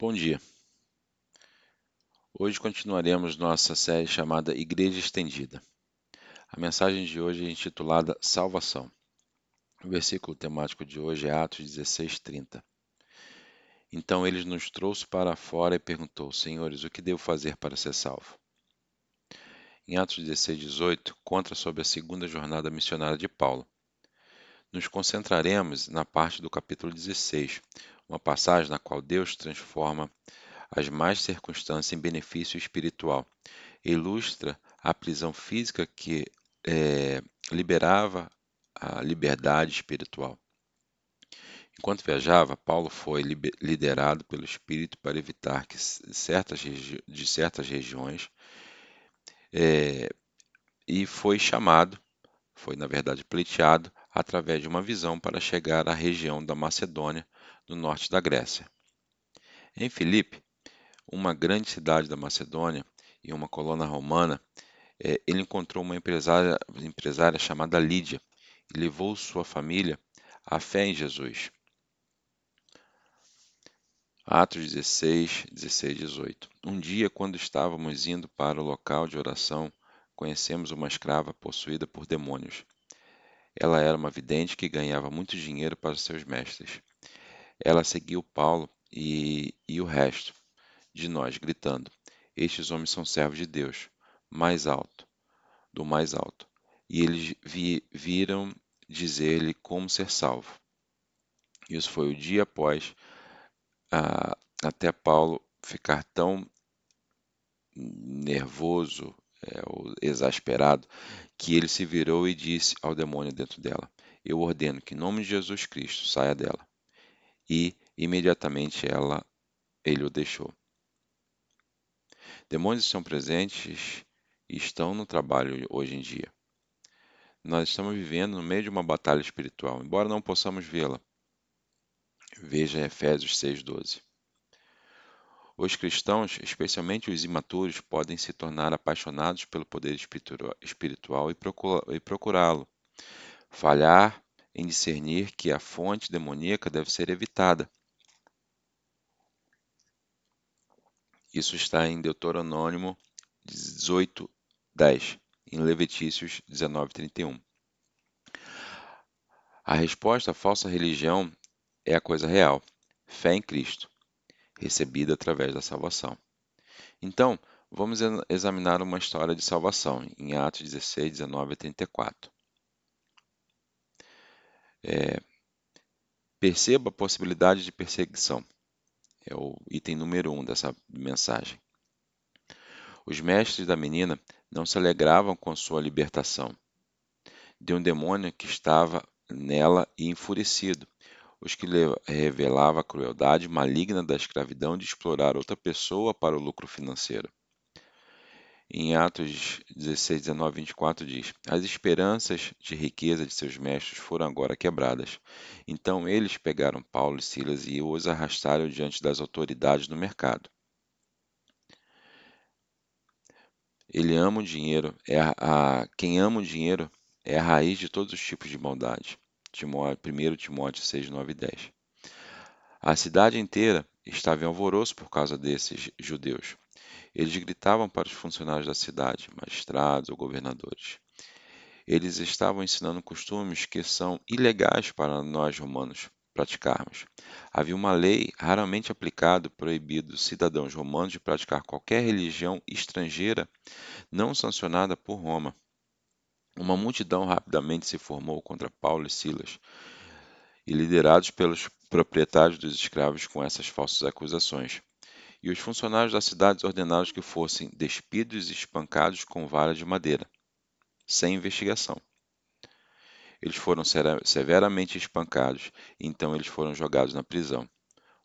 Bom dia. Hoje continuaremos nossa série chamada Igreja Estendida. A mensagem de hoje é intitulada Salvação. O versículo temático de hoje é Atos 16:30. Então ele nos trouxe para fora e perguntou: Senhores, o que devo fazer para ser salvo? Em Atos 16:18, conta sobre a segunda jornada missionária de Paulo. Nos concentraremos na parte do capítulo 16, uma passagem na qual Deus transforma as más circunstâncias em benefício espiritual. Ilustra a prisão física que é, liberava a liberdade espiritual. Enquanto viajava, Paulo foi liderado pelo Espírito para evitar que certas de certas regiões é, e foi chamado, foi na verdade pleiteado, através de uma visão para chegar à região da Macedônia, no norte da Grécia. Em Filipe, uma grande cidade da Macedônia e uma colônia romana, é, ele encontrou uma empresária, empresária chamada Lídia e levou sua família à fé em Jesus. Atos 16, 16 18. Um dia, quando estávamos indo para o local de oração, conhecemos uma escrava possuída por demônios. Ela era uma vidente que ganhava muito dinheiro para seus mestres. Ela seguiu Paulo e, e o resto de nós, gritando: Estes homens são servos de Deus, mais alto, do mais alto. E eles vi, viram dizer-lhe como ser salvo. Isso foi o dia após a, até Paulo ficar tão nervoso é, exasperado que ele se virou e disse ao demônio dentro dela: Eu ordeno que, em nome de Jesus Cristo, saia dela e imediatamente ela ele o deixou. Demônios estão presentes e estão no trabalho hoje em dia. Nós estamos vivendo no meio de uma batalha espiritual, embora não possamos vê-la. Veja Efésios 6:12. Os cristãos, especialmente os imaturos, podem se tornar apaixonados pelo poder espiritual e procurá-lo. Falhar em discernir que a fonte demoníaca deve ser evitada. Isso está em Deuteronômio 18, 10, em Levitícios 19, 31. A resposta à falsa religião é a coisa real, fé em Cristo, recebida através da salvação. Então, vamos examinar uma história de salvação em Atos 16, 19 a 34. É, perceba a possibilidade de perseguição. É o item número um dessa mensagem. Os mestres da menina não se alegravam com sua libertação de um demônio que estava nela e enfurecido, os que revelava a crueldade maligna da escravidão de explorar outra pessoa para o lucro financeiro. Em Atos 16, 19 24 diz: As esperanças de riqueza de seus mestres foram agora quebradas. Então eles pegaram Paulo e Silas e os arrastaram diante das autoridades no mercado. Ele ama o dinheiro, é a, quem ama o dinheiro é a raiz de todos os tipos de maldade. Timóteo, 1 Timóteo 6, 9 e 10. A cidade inteira estava em alvoroço por causa desses judeus. Eles gritavam para os funcionários da cidade, magistrados ou governadores. Eles estavam ensinando costumes que são ilegais para nós romanos praticarmos. Havia uma lei raramente aplicada proibindo cidadãos romanos de praticar qualquer religião estrangeira não sancionada por Roma. Uma multidão rapidamente se formou contra Paulo e Silas, e liderados pelos proprietários dos escravos com essas falsas acusações e os funcionários da cidade ordenaram que fossem despidos e espancados com vara de madeira, sem investigação. Eles foram severamente espancados, e então eles foram jogados na prisão.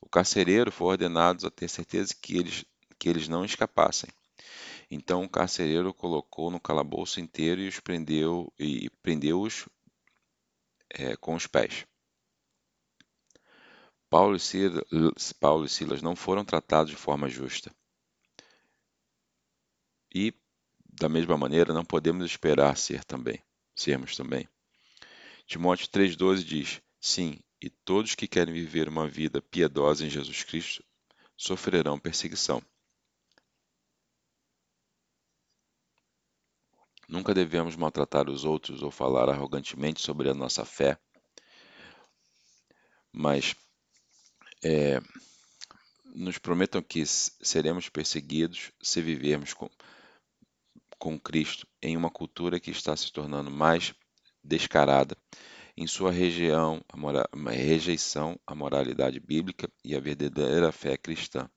O carcereiro foi ordenado a ter certeza que eles, que eles não escapassem. Então o carcereiro colocou no calabouço inteiro e os prendeu e prendeu-os é, com os pés. Paulo e Silas não foram tratados de forma justa. E, da mesma maneira, não podemos esperar ser também, sermos também. Timóteo 3,12 diz: Sim, e todos que querem viver uma vida piedosa em Jesus Cristo sofrerão perseguição. Nunca devemos maltratar os outros ou falar arrogantemente sobre a nossa fé, mas é, nos prometam que seremos perseguidos se vivermos com, com Cristo em uma cultura que está se tornando mais descarada em sua região, a rejeição à moralidade bíblica e à verdadeira fé cristã.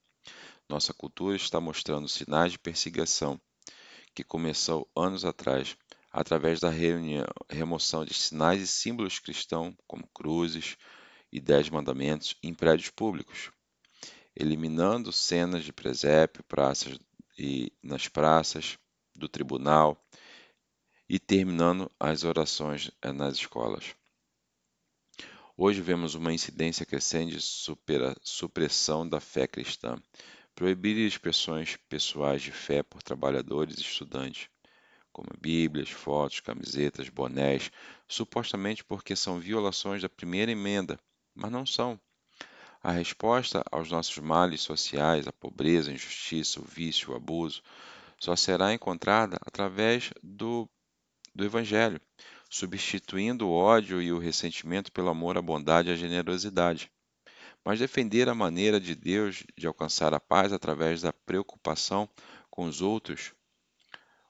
Nossa cultura está mostrando sinais de perseguição que começou anos atrás, através da reunião, remoção de sinais e símbolos cristãos, como cruzes e dez mandamentos, em prédios públicos, eliminando cenas de presépio, praças e nas praças do tribunal e terminando as orações eh, nas escolas. Hoje vemos uma incidência crescente de supera, supressão da fé cristã, proibir expressões pessoais de fé por trabalhadores e estudantes, como bíblias, fotos, camisetas, bonés, supostamente porque são violações da primeira emenda, mas não são. A resposta aos nossos males sociais, a pobreza, a injustiça, o vício, o abuso, só será encontrada através do, do Evangelho, substituindo o ódio e o ressentimento pelo amor, a bondade e a generosidade. Mas defender a maneira de Deus de alcançar a paz através da preocupação com os outros,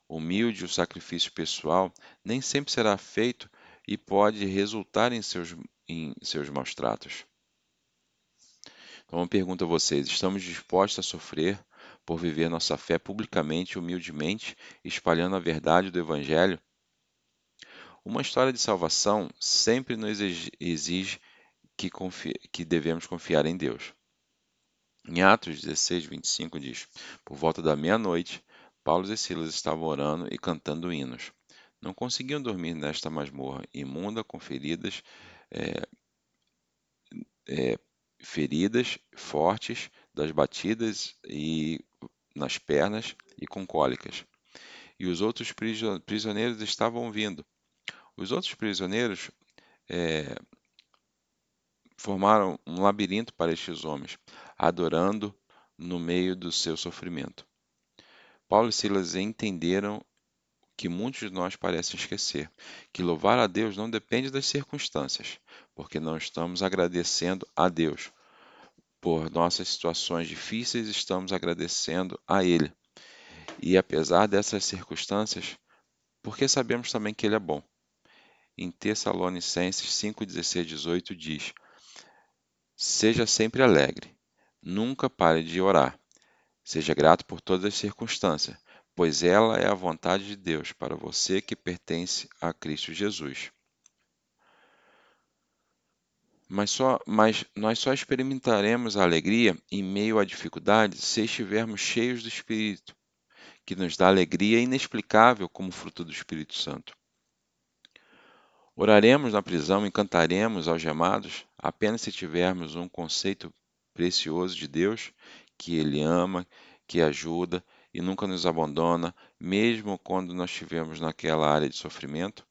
humilde o sacrifício pessoal, nem sempre será feito e pode resultar em seus, em seus maus tratos. Então, uma pergunta a vocês: estamos dispostos a sofrer por viver nossa fé publicamente humildemente, espalhando a verdade do Evangelho? Uma história de salvação sempre nos exige que, que devemos confiar em Deus. Em Atos 16, 25 diz: Por volta da meia-noite, Paulo e Silas estavam orando e cantando hinos. Não conseguiam dormir nesta masmorra imunda com feridas, é, é, feridas fortes das batidas e nas pernas e com cólicas. E os outros prisioneiros estavam vindo. Os outros prisioneiros é, formaram um labirinto para estes homens, adorando no meio do seu sofrimento. Paulo e Silas entenderam que muitos de nós parecem esquecer, que louvar a Deus não depende das circunstâncias, porque não estamos agradecendo a Deus. Por nossas situações difíceis, estamos agradecendo a Ele. E apesar dessas circunstâncias, porque sabemos também que Ele é bom em Tessalonicenses 5, 16, 18 diz: Seja sempre alegre, nunca pare de orar. Seja grato por todas as circunstâncias, pois ela é a vontade de Deus para você que pertence a Cristo Jesus. Mas, só, mas nós só experimentaremos a alegria em meio à dificuldade se estivermos cheios do Espírito, que nos dá alegria inexplicável como fruto do Espírito Santo. Oraremos na prisão e cantaremos algemados apenas se tivermos um conceito precioso de Deus, que Ele ama, que ajuda e nunca nos abandona, mesmo quando nós estivermos naquela área de sofrimento?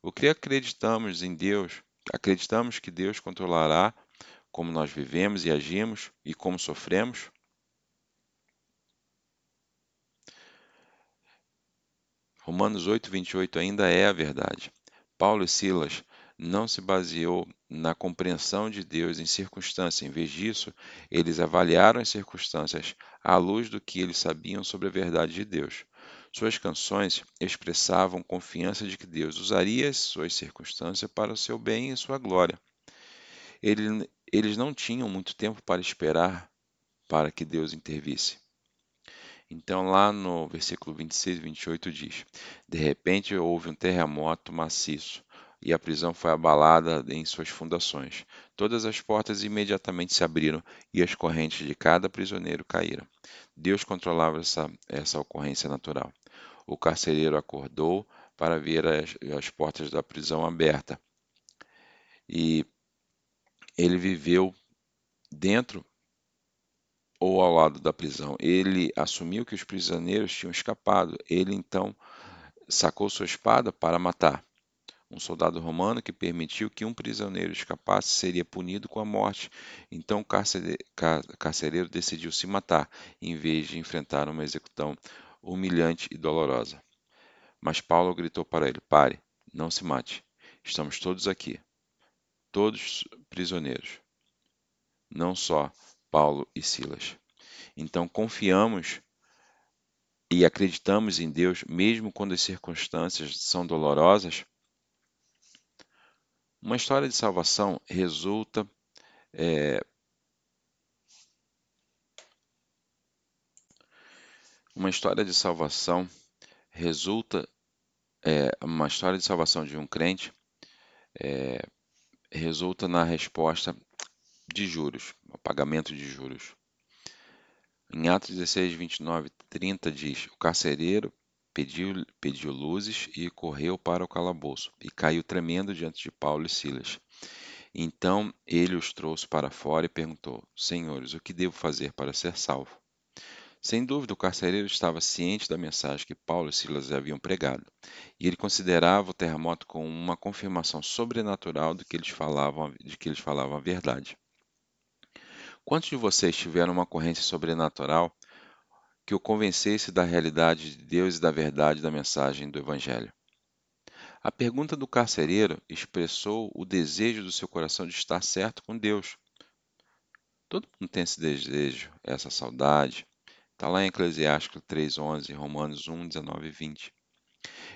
O que acreditamos em Deus? Acreditamos que Deus controlará como nós vivemos e agimos e como sofremos? Romanos 8, 28 ainda é a verdade. Paulo e Silas não se baseou na compreensão de Deus em circunstâncias. Em vez disso, eles avaliaram as circunstâncias à luz do que eles sabiam sobre a verdade de Deus. Suas canções expressavam confiança de que Deus usaria as suas circunstâncias para o seu bem e sua glória. Eles não tinham muito tempo para esperar para que Deus intervisse. Então, lá no versículo 26 e 28 diz: De repente houve um terremoto maciço e a prisão foi abalada em suas fundações. Todas as portas imediatamente se abriram e as correntes de cada prisioneiro caíram. Deus controlava essa, essa ocorrência natural. O carcereiro acordou para ver as, as portas da prisão abertas e ele viveu dentro ou ao lado da prisão. Ele assumiu que os prisioneiros tinham escapado. Ele então sacou sua espada para matar. Um soldado romano que permitiu que um prisioneiro escapasse seria punido com a morte. Então o carcereiro decidiu se matar, em vez de enfrentar uma execução humilhante e dolorosa. Mas Paulo gritou para ele: Pare, não se mate. Estamos todos aqui, todos prisioneiros, não só Paulo e Silas. Então confiamos e acreditamos em Deus, mesmo quando as circunstâncias são dolorosas, uma história de salvação resulta é, uma história de salvação resulta é, uma história de salvação de um crente é, resulta na resposta de juros, o pagamento de juros. Em Atos 16, 29 30 diz: O carcereiro pediu, pediu luzes e correu para o calabouço, e caiu tremendo diante de Paulo e Silas. Então ele os trouxe para fora e perguntou: Senhores, o que devo fazer para ser salvo? Sem dúvida, o carcereiro estava ciente da mensagem que Paulo e Silas haviam pregado, e ele considerava o terremoto como uma confirmação sobrenatural de que eles falavam, de que eles falavam a verdade. Quantos de vocês tiveram uma ocorrência sobrenatural que o convencesse da realidade de Deus e da verdade da mensagem do Evangelho? A pergunta do carcereiro expressou o desejo do seu coração de estar certo com Deus. Todo mundo tem esse desejo, essa saudade. Está lá em Eclesiástico 3,11, Romanos 1, 19 e 20.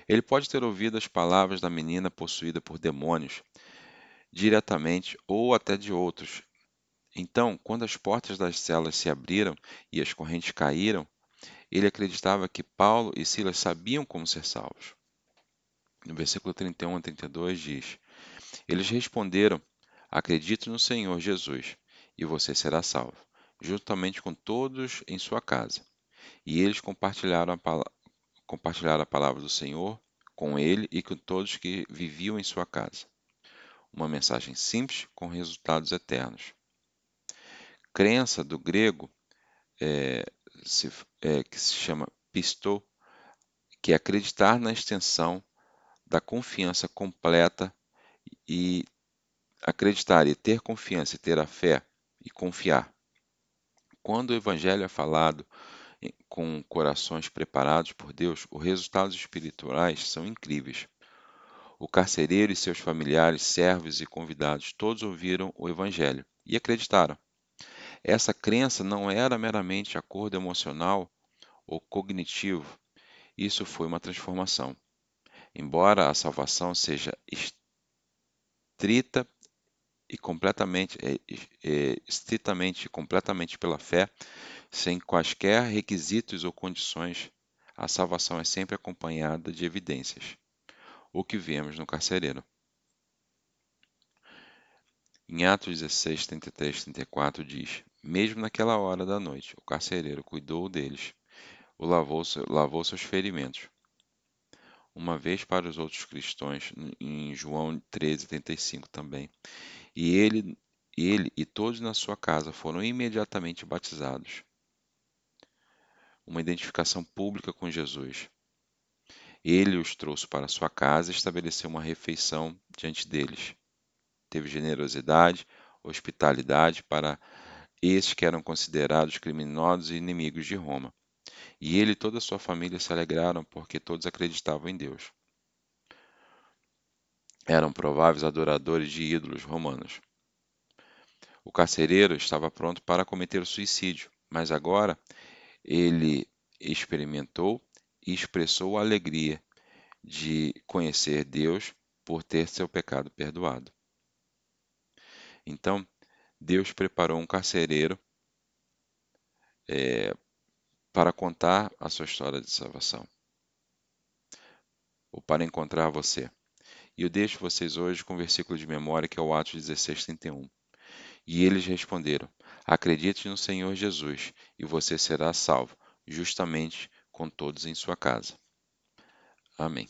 Ele pode ter ouvido as palavras da menina possuída por demônios, diretamente ou até de outros, então, quando as portas das celas se abriram e as correntes caíram, ele acreditava que Paulo e Silas sabiam como ser salvos. No versículo 31 a 32 diz: Eles responderam: Acredite no Senhor Jesus, e você será salvo, juntamente com todos em sua casa. E eles compartilharam a, compartilharam a palavra do Senhor com ele e com todos que viviam em sua casa. Uma mensagem simples com resultados eternos crença do grego é, se, é, que se chama pistô, que é acreditar na extensão da confiança completa e acreditar e ter confiança e ter a fé e confiar. Quando o evangelho é falado com corações preparados por Deus, os resultados espirituais são incríveis. O carcereiro e seus familiares, servos e convidados, todos ouviram o evangelho e acreditaram. Essa crença não era meramente acordo emocional ou cognitivo, isso foi uma transformação. Embora a salvação seja estrita e completamente, é, é, estritamente e completamente pela fé, sem quaisquer requisitos ou condições, a salvação é sempre acompanhada de evidências. O que vemos no carcereiro. Em Atos 16, 33, 34 diz: Mesmo naquela hora da noite, o carcereiro cuidou deles, o lavou, lavou seus ferimentos. Uma vez para os outros cristãos, em João 13, 35 também. E ele, ele e todos na sua casa foram imediatamente batizados. Uma identificação pública com Jesus. Ele os trouxe para sua casa e estabeleceu uma refeição diante deles teve generosidade, hospitalidade para esses que eram considerados criminosos e inimigos de Roma. E ele e toda a sua família se alegraram porque todos acreditavam em Deus. Eram prováveis adoradores de ídolos romanos. O carcereiro estava pronto para cometer o suicídio, mas agora ele experimentou e expressou a alegria de conhecer Deus por ter seu pecado perdoado. Então, Deus preparou um carcereiro é, para contar a sua história de salvação, ou para encontrar você. E eu deixo vocês hoje com um versículo de memória que é o Atos 16, 31. E eles responderam: Acredite no Senhor Jesus, e você será salvo, justamente com todos em sua casa. Amém.